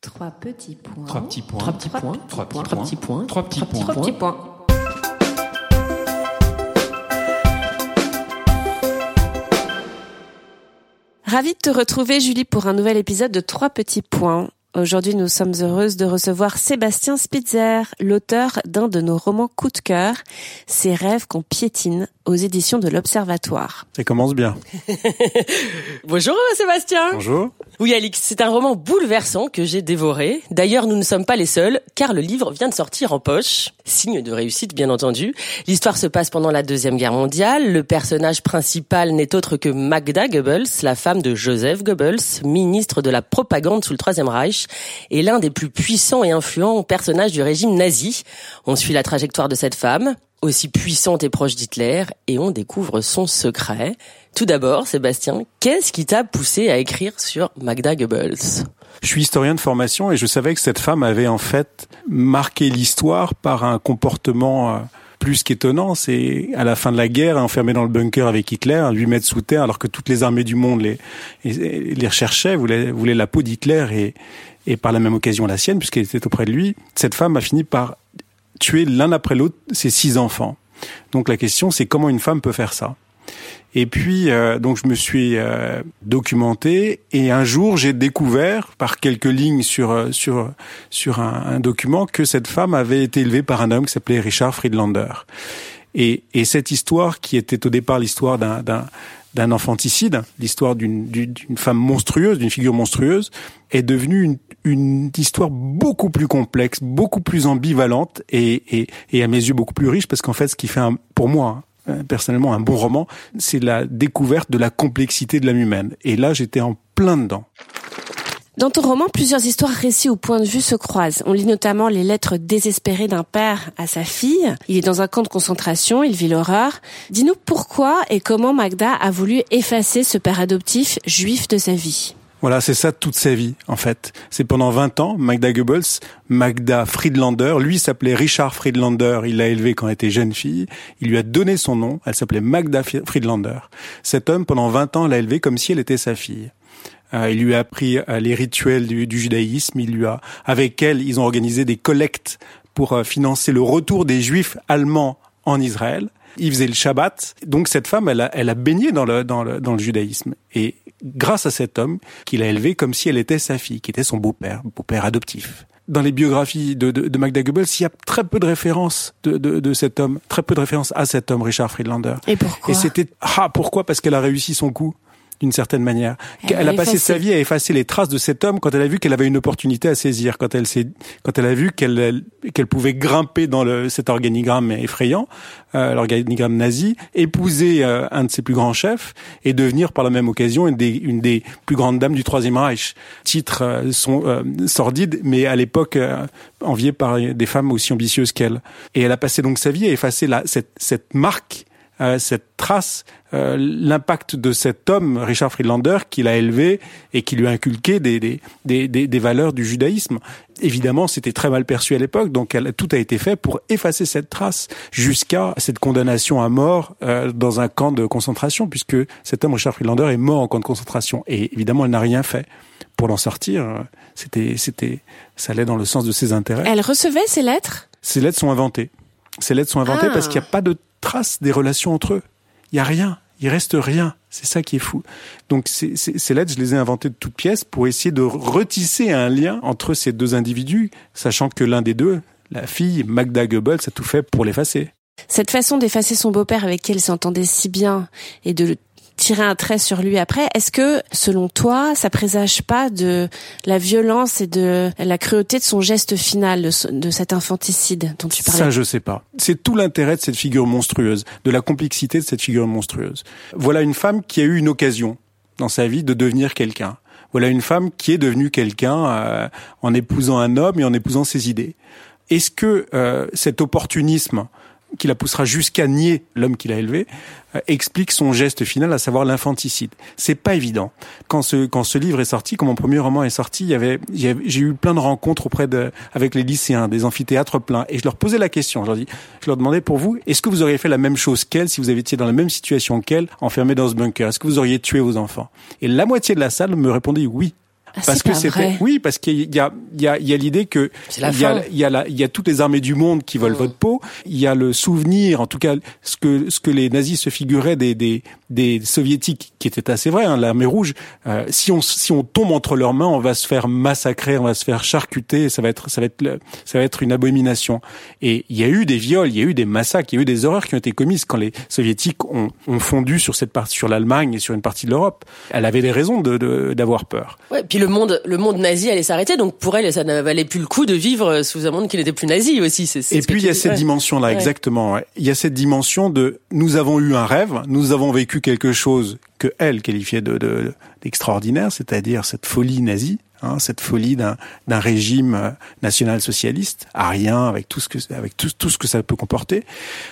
Trois petits points. Trois petits points. Trois petits points. Trois petits Trois points. petits points. Trois petits points. Trois petits points. Ravi de te retrouver, Julie, pour un nouvel épisode de Trois petits points. Aujourd'hui, nous sommes heureuses de recevoir Sébastien Spitzer, l'auteur d'un de nos romans coup de cœur, Ces rêves qu'on piétine, aux éditions de l'Observatoire. Ça commence bien. Bonjour Sébastien. Bonjour. Oui Alix, c'est un roman bouleversant que j'ai dévoré. D'ailleurs, nous ne sommes pas les seuls, car le livre vient de sortir en poche. Signe de réussite, bien entendu. L'histoire se passe pendant la Deuxième Guerre mondiale. Le personnage principal n'est autre que Magda Goebbels, la femme de Joseph Goebbels, ministre de la propagande sous le Troisième Reich, et l'un des plus puissants et influents personnages du régime nazi. On suit la trajectoire de cette femme, aussi puissante et proche d'Hitler, et on découvre son secret. Tout d'abord, Sébastien, qu'est-ce qui t'a poussé à écrire sur Magda Goebbels? Je suis historien de formation et je savais que cette femme avait en fait marqué l'histoire par un comportement euh, plus qu'étonnant. C'est à la fin de la guerre, enfermée dans le bunker avec Hitler, 8 mètres sous terre, alors que toutes les armées du monde les, les recherchaient, voulaient, voulaient la peau d'Hitler et, et par la même occasion la sienne, puisqu'elle était auprès de lui. Cette femme a fini par tuer l'un après l'autre ses six enfants. Donc la question, c'est comment une femme peut faire ça et puis, euh, donc, je me suis euh, documenté et un jour, j'ai découvert par quelques lignes sur euh, sur sur un, document que cette femme avait été élevée par un homme qui s'appelait Richard Friedlander. Et, et cette histoire, qui était au départ l'histoire d'un d'un infanticide, l'histoire d'une femme monstrueuse, d'une figure monstrueuse, est devenue une, une histoire beaucoup plus complexe, beaucoup plus ambivalente et, et, et à mes yeux beaucoup plus riche parce qu'en fait, ce qui fait un, pour moi personnellement un bon roman, c'est la découverte de la complexité de l'âme humaine. Et là, j'étais en plein dedans. Dans ton roman, plusieurs histoires récies au point de vue se croisent. On lit notamment les lettres désespérées d'un père à sa fille. Il est dans un camp de concentration, il vit l'horreur. Dis-nous pourquoi et comment Magda a voulu effacer ce père adoptif juif de sa vie. Voilà, c'est ça toute sa vie, en fait. C'est pendant 20 ans, Magda Goebbels, Magda Friedlander, lui s'appelait Richard Friedlander, il l'a élevé quand elle était jeune fille, il lui a donné son nom, elle s'appelait Magda Friedlander. Cet homme, pendant 20 ans, l'a élevée comme si elle était sa fille. Euh, il lui a appris euh, les rituels du, du, judaïsme, il lui a, avec elle, ils ont organisé des collectes pour euh, financer le retour des juifs allemands en Israël. Il faisait le Shabbat. Donc cette femme, elle a, elle a baigné dans le, dans le, dans le judaïsme. Et grâce à cet homme qu'il a élevé comme si elle était sa fille, qui était son beau-père, beau-père adoptif. Dans les biographies de, de, de, Magda Goebbels, il y a très peu de références de, de, de, cet homme, très peu de références à cet homme, Richard Friedlander. Et pourquoi? Et c'était ah pourquoi? Parce qu'elle a réussi son coup d'une certaine manière. Elle, elle a, passé sa vie à effacer les traces de cet homme quand elle a vu qu'elle avait une opportunité à saisir, quand elle s'est, quand elle a vu qu'elle qu'elle pouvait grimper dans le, cet organigramme effrayant, euh, l'organigramme nazi, épouser euh, un de ses plus grands chefs et devenir par la même occasion une des, une des plus grandes dames du Troisième Reich. Titre euh, son, euh, sordide, mais à l'époque euh, envié par des femmes aussi ambitieuses qu'elle. Et elle a passé donc sa vie à effacer la, cette, cette marque euh, cette trace, euh, l'impact de cet homme, Richard Friedlander, qui l'a élevé et qui lui a inculqué des, des, des, des, valeurs du judaïsme. Évidemment, c'était très mal perçu à l'époque, donc elle, tout a été fait pour effacer cette trace jusqu'à cette condamnation à mort euh, dans un camp de concentration, puisque cet homme, Richard Friedlander, est mort en camp de concentration. Et évidemment, elle n'a rien fait pour l'en sortir. C'était, c'était, ça allait dans le sens de ses intérêts. Elle recevait ces lettres? Ces lettres sont inventées. Ces lettres sont inventées Ah. parce qu'il n'y a pas de trace des relations entre eux. Il y a rien. Il reste rien. C'est ça qui est fou. Donc ces, ces, ces, lettres, je les ai inventées de toutes pièces pour essayer de retisser un lien entre ces deux individus, sachant que l'un des deux, la fille Magda Goebbels, a tout fait pour l'effacer. Cette façon d'effacer son beau-père avec qui elle s'entendait si bien et de le tirer un trait sur lui après, est-ce que, selon toi, ça présage pas de la violence et de la cruauté de son geste final, de, de cet infanticide dont tu parlais? Ça, je sais pas. C'est tout l'intérêt de cette figure monstrueuse, de la complexité de cette figure monstrueuse. Voilà une femme qui a eu une occasion dans sa vie de devenir quelqu'un. Voilà une femme qui est devenue quelqu'un euh, en épousant un homme et en épousant ses idées. Est-ce que euh, cet opportunisme qui la poussera jusqu'à nier l'homme qu'il a élevé, euh, explique son geste final, à savoir l'infanticide. C'est pas évident. Quand ce quand ce livre est sorti, quand mon premier roman est sorti, il y avait j'ai eu plein de rencontres auprès de avec les lycéens, des amphithéâtres pleins, et je leur posais la question. Je leur dis, je leur demandais pour vous, est-ce que vous auriez fait la même chose qu'elle si vous été dans la même situation qu'elle, enfermé dans ce bunker? Est-ce que vous auriez tué vos enfants? Et la moitié de la salle me répondait oui. Ah, parce que c'était oui parce qu'il y a il y a il y a l'idée que il y a il y a la- il y a toutes les armées du monde qui veulent Mm. votre peau. Il y a le souvenir en tout cas ce que ce que les nazis se figuraient des des des soviétiques qui était assez vrai hein, l'armée rouge euh, si on si on tombe entre leurs mains on va se faire massacrer on va se faire charcuter ça va être ça va être le- ça va être une abomination et il y a eu des viols il y a eu des massacres il y a eu des horreurs qui ont été commises quand les soviétiques ont, ont fondu sur cette partie sur l'Allemagne et sur une partie de l'Europe elle avait des raisons de de- d'avoir peur Ouais, puis le monde, le monde nazi allait s'arrêter, donc pour elle, ça ne valait plus le coup de vivre sous un monde qui n'était plus nazi aussi. c'est- c'est Et ce que puis il y a cette Ouais. dimension-là, Ouais. exactement. ouais. Il y a cette dimension de nous avons eu un rêve, nous avons vécu quelque chose que elle qualifiait de de- d'extraordinaire, c'est-à-dire cette folie nazie, hein, cette folie d'un régime euh, national-socialiste, arien, avec tout ce que avec tout, tout ce que ça peut comporter.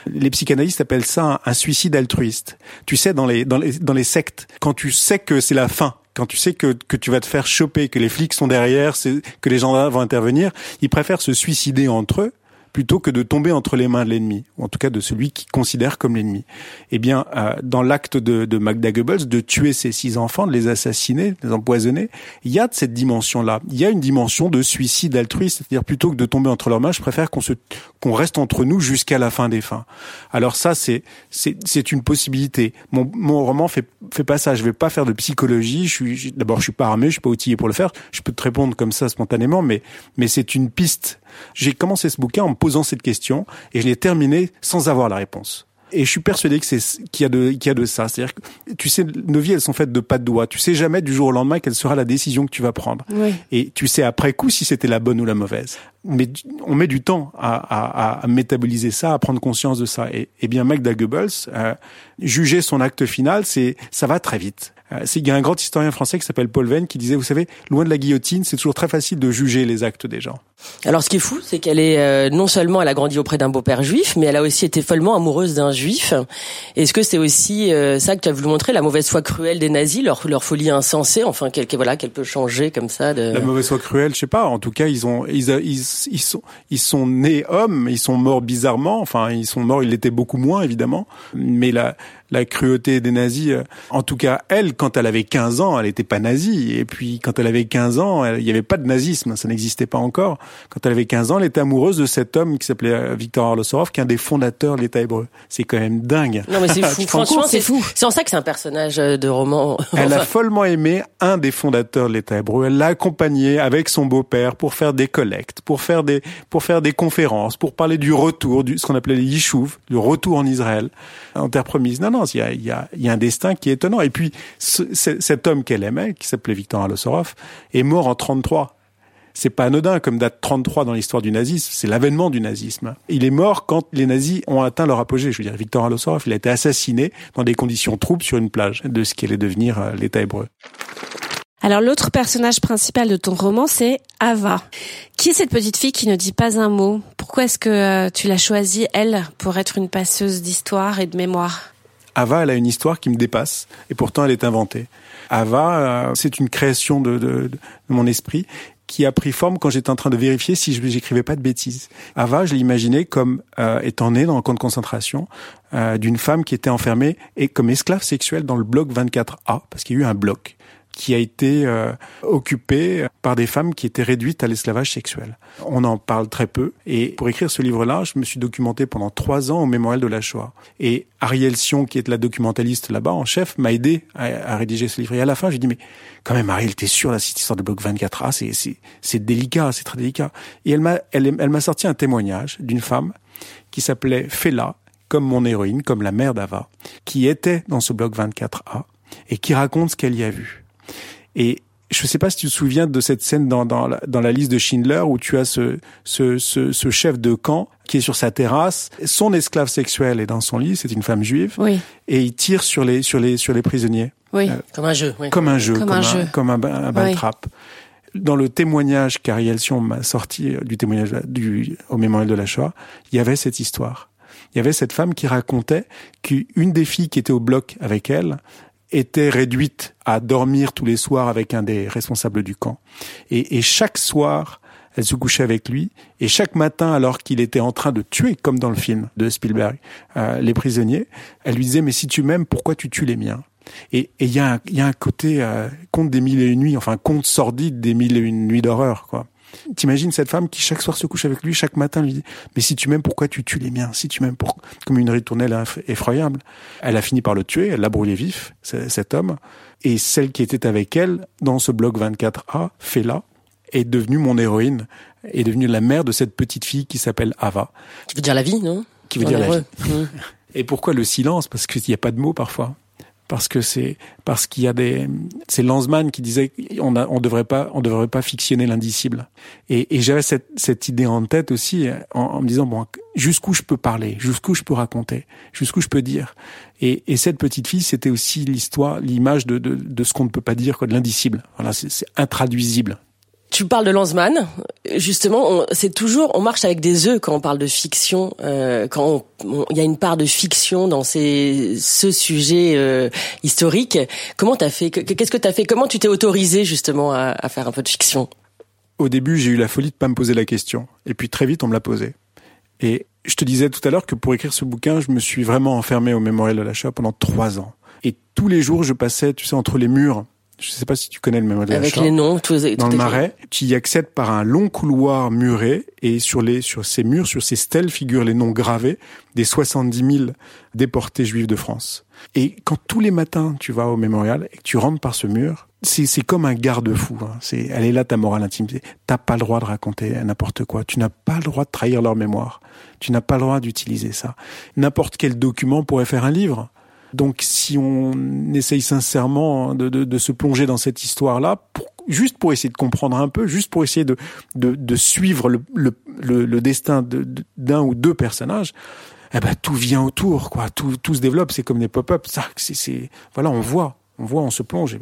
Les psychanalystes appellent ça un, un suicide altruiste. Tu sais, dans les dans les dans les sectes, quand tu sais que c'est la fin quand tu sais que, que tu vas te faire choper, que les flics sont derrière, que les gendarmes vont intervenir, ils préfèrent se suicider entre eux plutôt que de tomber entre les mains de l'ennemi, ou en tout cas de celui qu'ils considèrent comme l'ennemi. Eh bien, euh, dans l'acte de, de Magda Goebbels de tuer ses six enfants, de les assassiner, de les empoisonner, il y a de cette dimension-là. Il y a une dimension de suicide altruiste, c'est-à-dire plutôt que de tomber entre leurs mains, je préfère qu'on se qu'on reste entre nous jusqu'à la fin des fins. Alors ça, c'est c'est c'est une possibilité. Mon mon roman fait fait pas ça. Je vais pas faire de psychologie. Je suis d'abord, je suis pas armé, je suis pas outillé pour le faire. Je peux te répondre comme ça spontanément, mais mais c'est une piste. J'ai commencé ce bouquin en me posant cette question et je l'ai terminé sans avoir la réponse. Et je suis persuadé que c'est qu'il y a de qu'il y a de ça. C'est-à-dire que tu sais, nos vies elles sont faites de pas de doigts. Tu sais jamais du jour au lendemain quelle sera la décision que tu vas prendre. Oui. Et tu sais après coup si c'était la bonne ou la mauvaise. Mais on met du temps à, à, à- à métaboliser ça, à prendre conscience de ça. Et, et bien Magda Goebbels, euh, juger son acte final, c'est ça va très vite. Euh, il y a un grand historien français qui s'appelle Paul Venn qui disait, vous savez, loin de la guillotine, c'est toujours très facile de juger les actes des gens. Alors ce qui est fou, c'est qu'elle est euh, non seulement elle a grandi auprès d'un beau-père juif, mais elle a aussi été follement amoureuse d'un juif. Est-ce que c'est aussi euh, ça que tu as voulu montrer, la mauvaise foi cruelle des nazis, leur, leur folie insensée, enfin qu'elle qu'elle- voilà qu'elle peut changer comme ça de... La mauvaise foi cruelle, je sais pas. En tout cas, ils ont, ils, ils, ils sont, ils sont nés hommes, ils sont morts bizarrement. Enfin, ils sont morts, ils l'étaient beaucoup moins évidemment. Mais la, la cruauté des nazis, euh, en tout cas, elle, quand elle avait 15 ans, elle n'était pas nazie. Et puis, quand elle avait 15 ans, elle- il n'y avait pas de nazisme, ça n'existait pas encore. Quand elle avait 15 ans, elle était amoureuse de cet homme qui s'appelait euh, Victor Arlosorov, qui est un des fondateurs de l'État hébreu. C'est quand même dingue. Non mais c'est fou, rends franchement c'est fou. C'est en ça que c'est un personnage euh, de roman. Elle a follement aimé un des fondateurs de l'État hébreu. Elle l'a accompagné avec son beau-père pour faire des collectes, pour faire des, pour faire des conférences, pour parler du retour, du, ce qu'on appelait les yishuv, du retour en Israël, en terre promise. Non, non, il y a, un destin qui est étonnant. Et puis, ce- ce- cet homme qu'elle aimait, qui s'appelait Victor Alosorov, est mort en 33. C'est pas anodin comme date 33 dans l'histoire du nazisme, c'est l'avènement du nazisme. Il est mort quand les nazis ont atteint leur apogée. Je veux dire, Victor Alosorov, il a été assassiné dans des conditions troubles sur une plage de ce qu'allait devenir euh, l'État hébreu. Alors l'autre personnage principal de ton roman, c'est Ava. Qui est cette petite fille qui ne dit pas un mot? Pourquoi est-ce que euh, tu l'as choisie, elle, pour être une passeuse d'histoire et de mémoire? Ava, elle a une histoire qui me dépasse, et pourtant elle est inventée. Ava, euh, c'est une création de, de, de mon esprit qui a pris forme quand j'étais en train de vérifier si je j'écrivais pas de bêtises. Ava, je l'imaginais comme euh, étant née dans un camp de concentration euh, d'une femme qui était enfermée et comme esclave sexuelle dans le bloc 24A, parce qu'il y a eu un bloc qui a été euh, occupé par des femmes qui étaient réduites à l'esclavage sexuel. On en parle très peu. Et pour écrire ce livre-là, je me suis documenté pendant trois ans au mémorial de la Shoah. Et Ariel Sion, qui est la documentaliste là-bas en chef, m'a aidé à, rédiger ce livre. Et à la fin, j'ai dit, mais quand même, Ariel, t'es sûr, là, cette histoire de bloc 24A, c'est, c'est, c'est délicat, c'est très délicat. Et elle m'a, elle m'a sorti un témoignage d'une femme qui s'appelait Fela, comme mon héroïne, comme la mère d'Ava, qui était dans ce bloc 24A et qui raconte ce qu'elle y a vu. Et je ne sais pas si tu te souviens de cette scène dans, dans, la, dans la liste de Schindler où tu as ce, ce, ce, ce chef de camp qui est sur sa terrasse, son esclave sexuel est dans son lit, c'est une femme juive, Oui, et il tire sur les, sur les, sur les prisonniers oui. Euh, Comme un jeu. Oui. comme un jeu, Comme un jeu. comme un, un bal Oui. trap. Dans le témoignage qu'Ariel Sion m'a sorti euh, du témoignage du, au mémorial de la Shoah, il y avait cette histoire. Il y avait cette femme qui racontait qu'une des filles qui était au bloc avec elle était réduite à dormir tous les soirs avec un des responsables du camp. Et, et chaque soir, elle se couchait avec lui. Et chaque matin, alors qu'il était en train de tuer, comme dans le film de Spielberg, euh, les prisonniers, elle lui disait, mais si tu m'aimes, pourquoi tu tues les miens? Et il y, a un, y a un côté euh, conte des mille et une nuits, enfin conte sordide des mille et une nuits d'horreur, quoi. T'imagines cette femme qui chaque soir se couche avec lui, chaque matin lui dit mais si tu m'aimes pourquoi tu tues les miens? Si tu m'aimes pour comme une ritournelle effroyable. Elle a fini par le tuer, elle l'a brûlé vif cet homme. Et celle qui était avec elle dans ce bloc 24A, Fela, est devenue mon héroïne, est devenue la mère de cette petite fille qui s'appelle Ava. Qui veut dire la vie, non? Qui veut dire la vie. Et pourquoi le silence? Parce qu'il n'y a pas de mots parfois parce que c'est parce qu'il y a des c'est Lanzmann qui disait on a, on devrait pas on devrait pas fictionner l'indicible. Et, et j'avais cette, cette idée en tête aussi en, me disant bon jusqu'où je peux parler? Jusqu'où je peux raconter? Jusqu'où je peux dire? Et, et cette petite fille c'était aussi l'histoire l'image de, de, de ce qu'on ne peut pas dire quoi de l'indicible. Voilà c'est intraduisible tu parles de Lanzmann, justement, c'est toujours, on marche avec des œufs quand on parle de fiction, euh, quand il y a une part de fiction dans ces, ce sujet euh, historique. Comment t'as fait Qu'est-ce que t'as fait? Comment tu t'es autorisé justement à, à, faire un peu de fiction? Au début, j'ai eu la folie de pas me poser la question, et puis très vite, on me l'a posée. Et je te disais tout à l'heure que pour écrire ce bouquin, je me suis vraiment enfermé au mémorial de l'achat pendant trois ans. Et tous les jours, je passais, tu sais, entre les murs je ne sais pas si tu connais le mémorial Avec les noms, tous, dans le marais, tu y accèdes par un long couloir muré et sur les sur ces murs, sur ces stèles figurent les noms gravés des 70 000 déportés juifs de France. Et quand tous les matins tu vas au mémorial et que tu rentres par ce mur, c'est c'est comme un garde-fou. Hein. C'est elle est là ta morale intime. T'as pas le droit de raconter n'importe quoi. Tu n'as pas le droit de trahir leur mémoire. Tu n'as pas le droit d'utiliser ça. N'importe quel document pourrait faire un livre. Donc si on essaye sincèrement de, de, de se plonger dans cette histoire-là, juste pour essayer de comprendre un peu, juste pour essayer de, de, de suivre le, le, le, destin d'un ou deux personnages, eh ben tout vient autour, quoi. Tout, tout se développe. C'est comme des pop-up. Ça, c'est, voilà, on voit, on voit, on se plonge.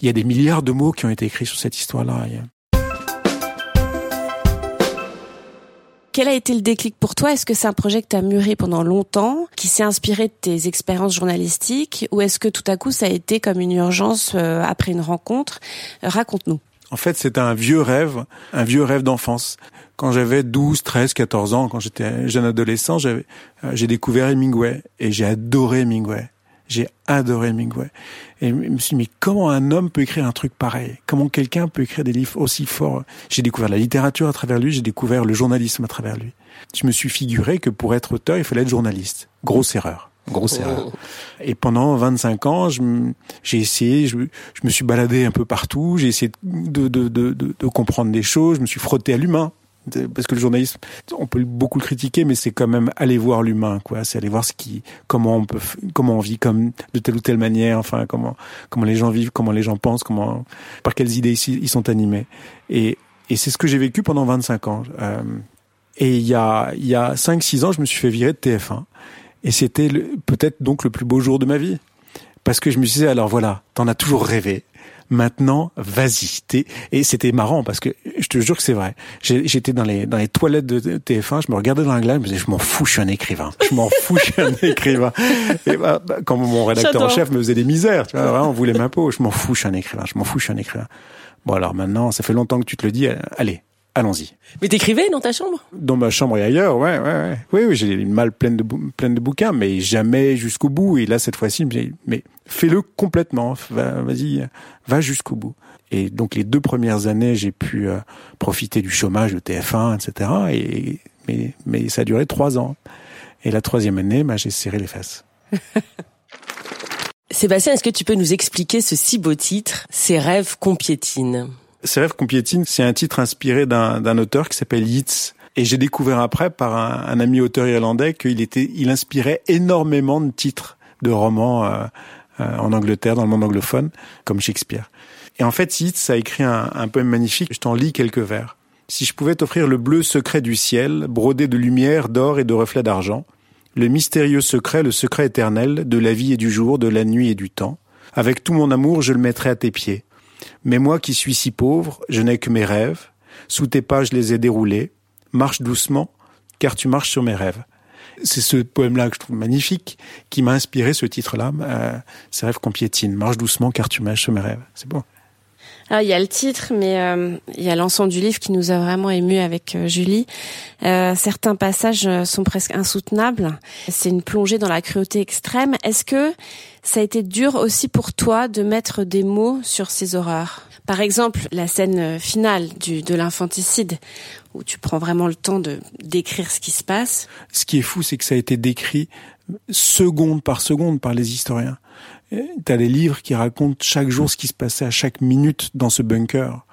Il y a des milliards de mots qui ont été écrits sur cette histoire-là. Quel a été le déclic pour toi? Est-ce que c'est un projet que tu as mûri pendant longtemps, qui s'est inspiré de tes expériences journalistiques, ou est-ce que tout à coup ça a été comme une urgence euh, après une rencontre? Raconte-nous. En fait, c'est un vieux rêve, un vieux rêve d'enfance. Quand j'avais 12, 13, 14 ans, quand j'étais jeune adolescent, euh, j'ai découvert Hemingway et j'ai adoré Hemingway. J'ai adoré Hemingway. Et je me suis dit, mais comment un homme peut écrire un truc pareil? Comment quelqu'un peut écrire des livres aussi forts? J'ai découvert la littérature à travers lui, j'ai découvert le journalisme à travers lui. Je me suis figuré que pour être auteur, il fallait être journaliste. Grosse erreur. Grosse oh. erreur. Et pendant 25 ans, j'ai essayé, je, me suis baladé un peu partout, j'ai essayé de, de, de, de, comprendre des choses, je me suis frotté à l'humain parce que le journalisme, on peut beaucoup le critiquer, mais c'est quand même aller voir l'humain, quoi. C'est aller voir ce qui, comment on peut, comment on vit comme de telle ou telle manière, enfin, comment, comment les gens vivent, comment les gens pensent, comment, par quelles idées ils sont animés. Et, et c'est ce que j'ai vécu pendant 25 ans. Euh, et il y a, il y a 5-6 ans, je me suis fait virer de TF1. Et c'était peut-être donc le plus beau jour de ma vie. Parce que je me dit, alors voilà, t'en as toujours rêvé. Maintenant, vas-y. Et c'était marrant parce que je te jure que c'est vrai. J'étais dans les dans les toilettes de TF1, je me regardais dans la glace, je me disais je m'en fous, je suis un écrivain. Je m'en fous, je suis un écrivain. Et bah, bah, quand mon rédacteur en chef me faisait des misères, tu vois, on voulait ma peau, je m'en fous, je suis un écrivain. Je m'en fous, je suis un écrivain. Bon alors maintenant, ça fait longtemps que tu te le dis. Allez, allons-y. Mais t'écrivais dans ta chambre? Dans ma chambre et ailleurs, ouais, ouais, ouais. Oui, oui, j'ai une malle pleine de, pleine de bouquins, mais jamais jusqu'au bout. Et là, cette fois-ci, mais fais-le complètement. Vas-y, va jusqu'au bout. Et donc, les deux premières années, j'ai pu euh, profiter du chômage de TF1, etc. Et, mais, mais ça a duré trois ans. Et la troisième année, bah, j'ai serré les fesses. Sébastien, est-ce que tu peux nous expliquer ce si beau titre, Ces rêves qu'on piétine? Ces rêves qu'on piétine, c'est un titre inspiré d'un auteur qui s'appelle Yeats. Et j'ai découvert après par un, ami auteur irlandais qu'il était, il inspirait énormément de titres de romans euh, euh, en Angleterre, dans le monde anglophone, comme Shakespeare. Et en fait, Yeats a écrit un, un poème magnifique. Je t'en lis quelques vers. Si je pouvais t'offrir le bleu secret du ciel, brodé de lumière, d'or et de reflets d'argent, le mystérieux secret, le secret éternel de la vie et du jour, de la nuit et du temps, avec tout mon amour, je le mettrai à tes pieds. Mais moi qui suis si pauvre, je n'ai que mes rêves. Sous tes pas, je les ai déroulés. Marche doucement, car tu marches sur mes rêves. C'est ce poème-là que je trouve magnifique, qui m'a inspiré ce titre-là, euh, Ces rêves qu'on piétine. Marche doucement, car tu marches sur mes rêves. C'est bon. Alors, il y a le titre, mais euh, il y a l'ensemble du livre qui nous a vraiment ému avec euh, Julie. Euh, certains passages sont presque insoutenables. C'est une plongée dans la cruauté extrême. Est-ce que ça a été dur aussi pour toi de mettre des mots sur ces horreurs? Par exemple, la scène finale du, de l'infanticide, où tu prends vraiment le temps de décrire ce qui se passe. Ce qui est fou, c'est que ça a été décrit seconde par seconde par les historiens. T'as des livres qui racontent chaque jour ce qui se passait à chaque minute dans ce bunker.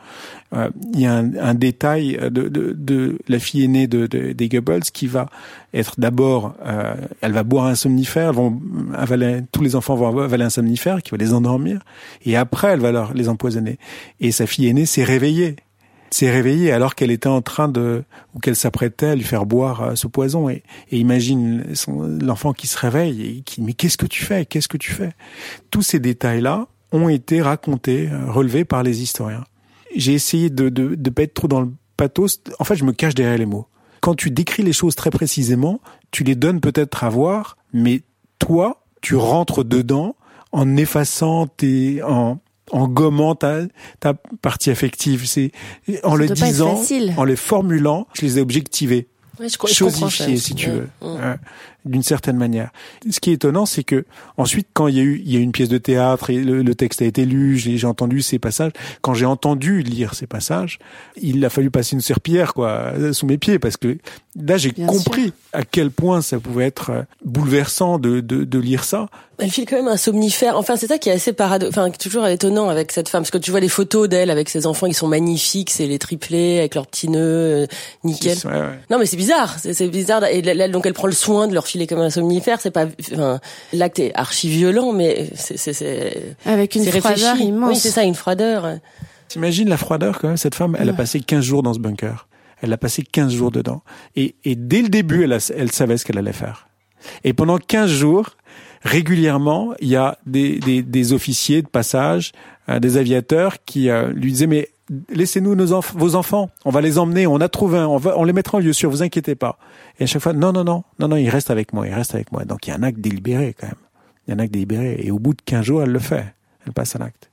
Euh, il y a un, un détail de, de, de, la fille aînée de, des Goebbels qui va être d'abord, euh, elle va boire un somnifère, vont avaler, tous les enfants vont avaler un somnifère qui va les endormir, et après elle va leur les empoisonner. Et sa fille aînée s'est réveillée s'est réveillée alors qu'elle était en train de ou qu'elle s'apprêtait à lui faire boire euh, ce poison. Et, et imagine l'enfant qui se réveille et qui mais qu'est-ce que tu fais? Qu'est-ce que tu fais? Tous ces détails là ont été racontés euh, relevés par les historiens. J'ai essayé de de de pas être trop dans le pathos. En fait je me cache derrière les mots. Quand tu décris les choses très précisément tu les donnes peut-être à voir mais toi tu rentres dedans en effaçant tes en en gommant ta, ta partie affective. C'est en le disant, en les formulant, je les ai objectivés. Je, chosifiés, si tu veux, d'une certaine manière. Ce qui est étonnant, c'est que ensuite, quand il y a eu, il y a une pièce de théâtre et le, texte a été lu, j'ai entendu ces passages. Quand j'ai entendu lire ces passages, il a fallu passer une serpillière quoi sous mes pieds parce que là, j'ai compris à quel point ça pouvait être bouleversant de, de, de lire ça elle file quand même un somnifère. Enfin, c'est ça qui est assez paradoxal, enfin, toujours étonnant avec cette femme, parce que tu vois les photos d'elle avec ses enfants, ils sont magnifiques, c'est les triplés avec leurs petits nœuds, euh, nickel. Non, mais c'est bizarre, c'est bizarre. Et donc elle prend le soin de leur filer comme un somnifère. C'est pas, enfin, l'acte est archi violent, mais c'est avec une froideur immense. Oui, c'est ça, une froideur. T'imagines la froideur quand même. Cette femme, elle a passé 15 jours dans ce bunker. Elle a passé 15 jours dedans. Et, et dès le début, elle, elle savait ce qu'elle allait faire. Et pendant 15 jours, régulièrement, il y a des, des, des officiers de passage, euh, des aviateurs qui euh, lui disaient mais laissez-nous vos enfants, on va les emmener, on a trouvé un, on va, on les mettra en lieu sûr, vous inquiétez pas. Et à chaque fois, non, non, non, non, non, il reste avec moi, il reste avec moi. Donc il y a un acte délibéré quand même. Il y a un acte délibéré. Et au bout de 15 jours, elle le fait. Elle passe à l'acte.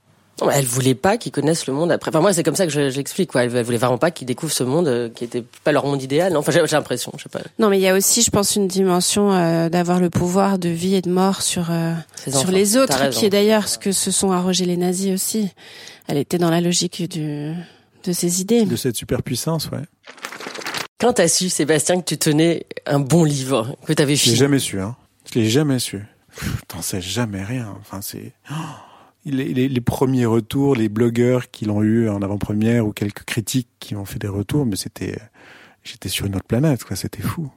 Elle voulait pas qu'ils connaissent le monde après. Enfin moi c'est comme ça que j'explique quoi. Elle, voulait vraiment pas qu'ils découvrent ce monde euh, qui était pas leur monde idéal. Enfin j'ai l'impression, je sais pas. Non mais il y a aussi, je pense, une dimension euh, d'avoir le pouvoir de vie et de mort sur euh, sur les autres, qui est d'ailleurs ce que se sont arrogés les nazis aussi. Elle était dans la logique du de ces idées. De cette superpuissance, ouais. Quand t'as su, Sébastien, que tu tenais un bon livre, que t'avais fini. Je l'ai jamais su, hein. Je l'ai jamais su. T'en sais jamais rien. Enfin c'est. Oh les, les, premiers retours, les blogueurs qui l'ont eu en avant-première ou quelques critiques qui ont fait des retours, mais c'était, j'étais sur une autre planète, quoi. C'était fou.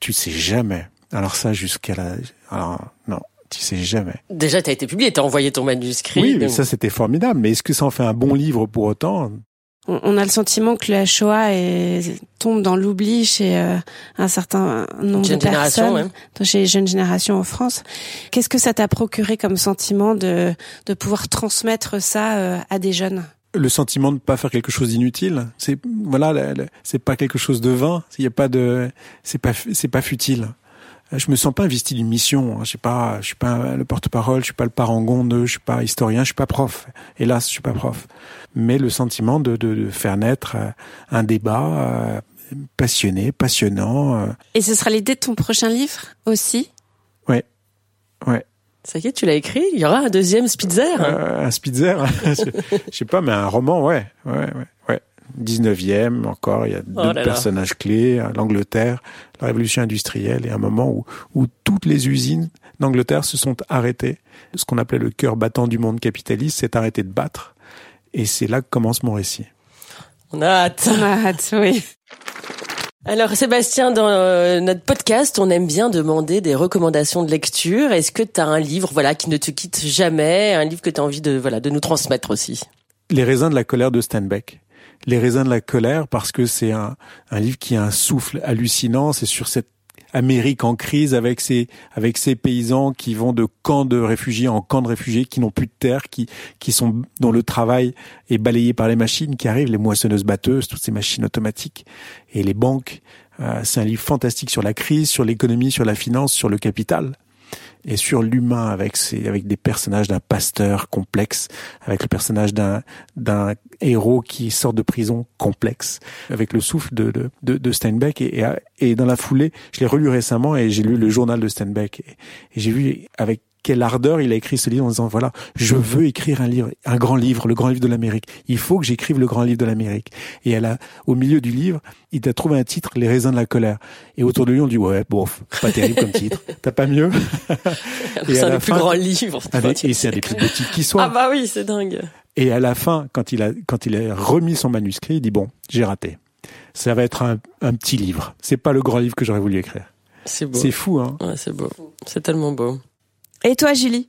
Tu sais jamais. Alors ça, jusqu'à la, alors non, tu sais jamais. Déjà, t'as été publié, t'as envoyé ton manuscrit. Oui, mais ça c'était formidable. Mais est-ce que ça en fait un bon livre pour autant? On a le sentiment que la Shoah est, tombe dans l'oubli chez euh, un certain nombre de personnes, chez les jeunes générations en France. Qu'est-ce que ça t'a procuré comme sentiment de, de pouvoir transmettre ça euh, à des jeunes? Le sentiment de ne pas faire quelque chose d'inutile, c'est voilà, c'est pas quelque chose de vain. Il y a pas de, c'est pas, c'est pas futile je me sens pas investi d'une mission. Hein. Je suis pas, je suis pas le porte-parole, je suis pas le parangon de, je suis pas historien, je suis pas prof. Hélas, je suis pas prof. Mais le sentiment de, de, faire naître euh, un débat euh, passionné, passionnant. Euh. Et ce sera l'idée de ton prochain livre aussi? Ouais, ouais. Ça y est, tu l'as écrit Il y aura un deuxième Spitzer Un Spitzer Je sais pas, mais un roman, ouais, ouais, ouais. 19e encore, il y a oh deux personnages clés, hein, l'Angleterre, la révolution industrielle et un moment où, où toutes les usines d'Angleterre se sont arrêtées. Ce qu'on appelait le cœur battant du monde capitaliste s'est arrêté de battre. Et c'est là que commence mon récit. On a hâte. On a hâte, oui. Alors Sébastien, dans euh, notre podcast, on aime bien demander des recommandations de lecture. Est-ce que tu as un livre voilà qui ne te quitte jamais, un livre que tu as envie de voilà de nous transmettre aussi? Les raisins de la colère de Steinbeck. Les raisins de la colère parce que c'est un, livre qui a un souffle hallucinant. C'est sur cette Amérique en crise avec ces avec ces paysans qui vont de camps de réfugiés en camps de réfugiés, qui n'ont plus de terre, qui qui sont dont le travail est balayé par les machines qui arrivent, les moissonneuses batteuses, toutes ces machines automatiques et les banques. Euh, c'est un livre fantastique sur la crise, sur l'économie, sur la finance, sur le capital. Et sur l'humain avec ses, avec des personnages d'un pasteur complexe, avec le personnage d'un d'un héros qui sort de prison complexe, avec le souffle de de, de, Steinbeck. Et, et, dans la foulée, je l'ai relu récemment et j'ai lu le journal de Steinbeck. Et, et j'ai vu avec quelle ardeur il a écrit ce livre en disant voilà, je veux écrire un livre, un grand livre, le grand livre de l'Amérique. Il faut que j'écrive le grand livre de l'Amérique. Et elle a, au milieu du livre, il a trouvé un titre, Les raisins de la colère. Et autour de lui, on dit ouais, bon, pas terrible comme titre. T'as pas mieux? C'est un des plus grands livres. et c'est un des plus beaux titres qui soit. Ah bah oui, c'est dingue. Et à la fin, quand il a, quand il a remis son manuscrit, il dit bon, j'ai raté. Ça va être un, un petit livre. C'est pas le grand livre que j'aurais voulu écrire. C'est beau. C'est fou, hein? Ouais, c'est beau. C'est tellement beau. Et toi, Julie?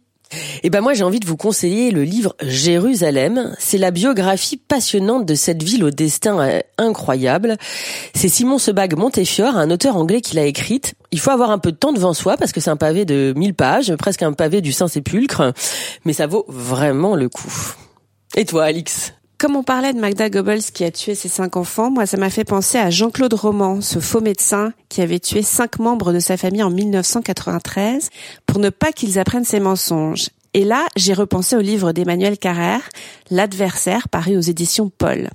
Eh ben moi j'ai envie de vous conseiller le livre Jérusalem. C'est la biographie passionnante de cette ville au destin euh, incroyable. C'est Simon Sebag Montefiore, un auteur anglais qui l'a écrite. Il faut avoir un peu de temps devant soi parce que c'est un pavé de 1000 pages, presque un pavé du Saint-Sépulcre, mais ça vaut vraiment le coup. Et toi Alix? Comme on parlait de Magda Goebbels qui a tué ses cinq enfants, moi ça m'a fait penser à Jean-Claude Roman, ce faux médecin qui avait tué cinq membres de sa famille en 1993 pour ne pas qu'ils apprennent ses mensonges. Et là, j'ai repensé au livre d'Emmanuel Carrère, L'adversaire, paru aux éditions Paul.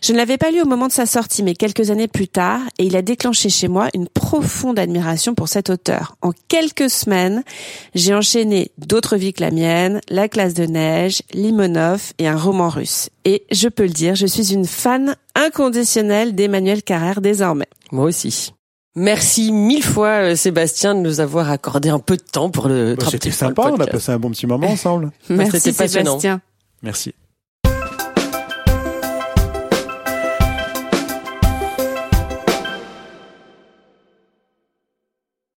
Je ne l'avais pas lu au moment de sa sortie, mais quelques années plus tard, et il a déclenché chez moi une profonde admiration pour cet auteur. En quelques semaines, j'ai enchaîné D'autres vies que la mienne, La classe de neige, Limonov et un roman russe. Et je peux le dire, je suis une fan inconditionnelle d'Emmanuel Carrère désormais. Moi aussi. Merci mille fois euh, Sébastien de nous avoir accordé un peu de temps pour le. Bah, C'était sympa, on a passé un bon petit moment ensemble. Merci Sébastien. Merci.